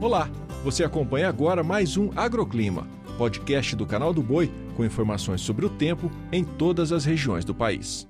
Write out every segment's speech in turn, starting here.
Olá, você acompanha agora mais um Agroclima, podcast do canal do Boi com informações sobre o tempo em todas as regiões do país.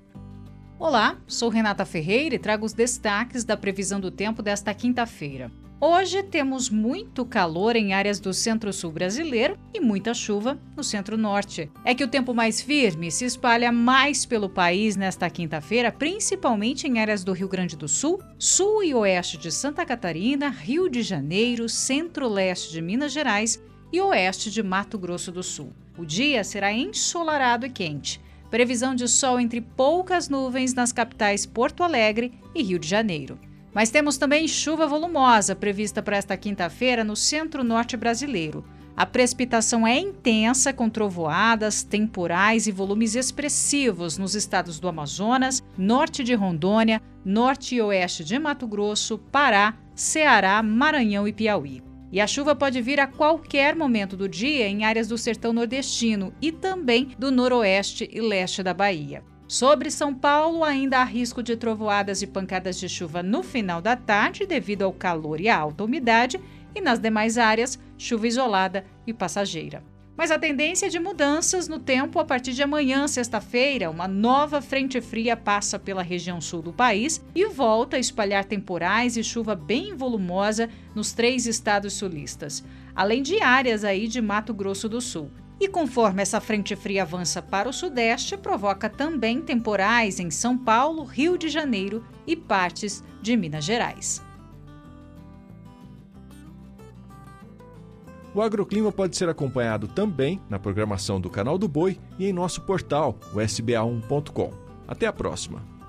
Olá, sou Renata Ferreira e trago os destaques da previsão do tempo desta quinta-feira. Hoje temos muito calor em áreas do centro-sul brasileiro e muita chuva no centro-norte. É que o tempo mais firme se espalha mais pelo país nesta quinta-feira, principalmente em áreas do Rio Grande do Sul, sul e oeste de Santa Catarina, Rio de Janeiro, centro-leste de Minas Gerais e oeste de Mato Grosso do Sul. O dia será ensolarado e quente. Previsão de sol entre poucas nuvens nas capitais Porto Alegre e Rio de Janeiro. Mas temos também chuva volumosa prevista para esta quinta-feira no centro-norte brasileiro. A precipitação é intensa, com trovoadas, temporais e volumes expressivos nos estados do Amazonas, norte de Rondônia, norte e oeste de Mato Grosso, Pará, Ceará, Maranhão e Piauí. E a chuva pode vir a qualquer momento do dia em áreas do sertão nordestino e também do noroeste e leste da Bahia. Sobre São Paulo, ainda há risco de trovoadas e pancadas de chuva no final da tarde, devido ao calor e à alta umidade, e nas demais áreas, chuva isolada e passageira. Mas a tendência é de mudanças no tempo a partir de amanhã, sexta-feira, uma nova frente fria passa pela região sul do país e volta a espalhar temporais e chuva bem volumosa nos três estados sulistas, além de áreas aí de Mato Grosso do Sul. E conforme essa frente fria avança para o sudeste, provoca também temporais em São Paulo, Rio de Janeiro e partes de Minas Gerais. O agroclima pode ser acompanhado também na programação do Canal do Boi e em nosso portal, o sba1.com. Até a próxima!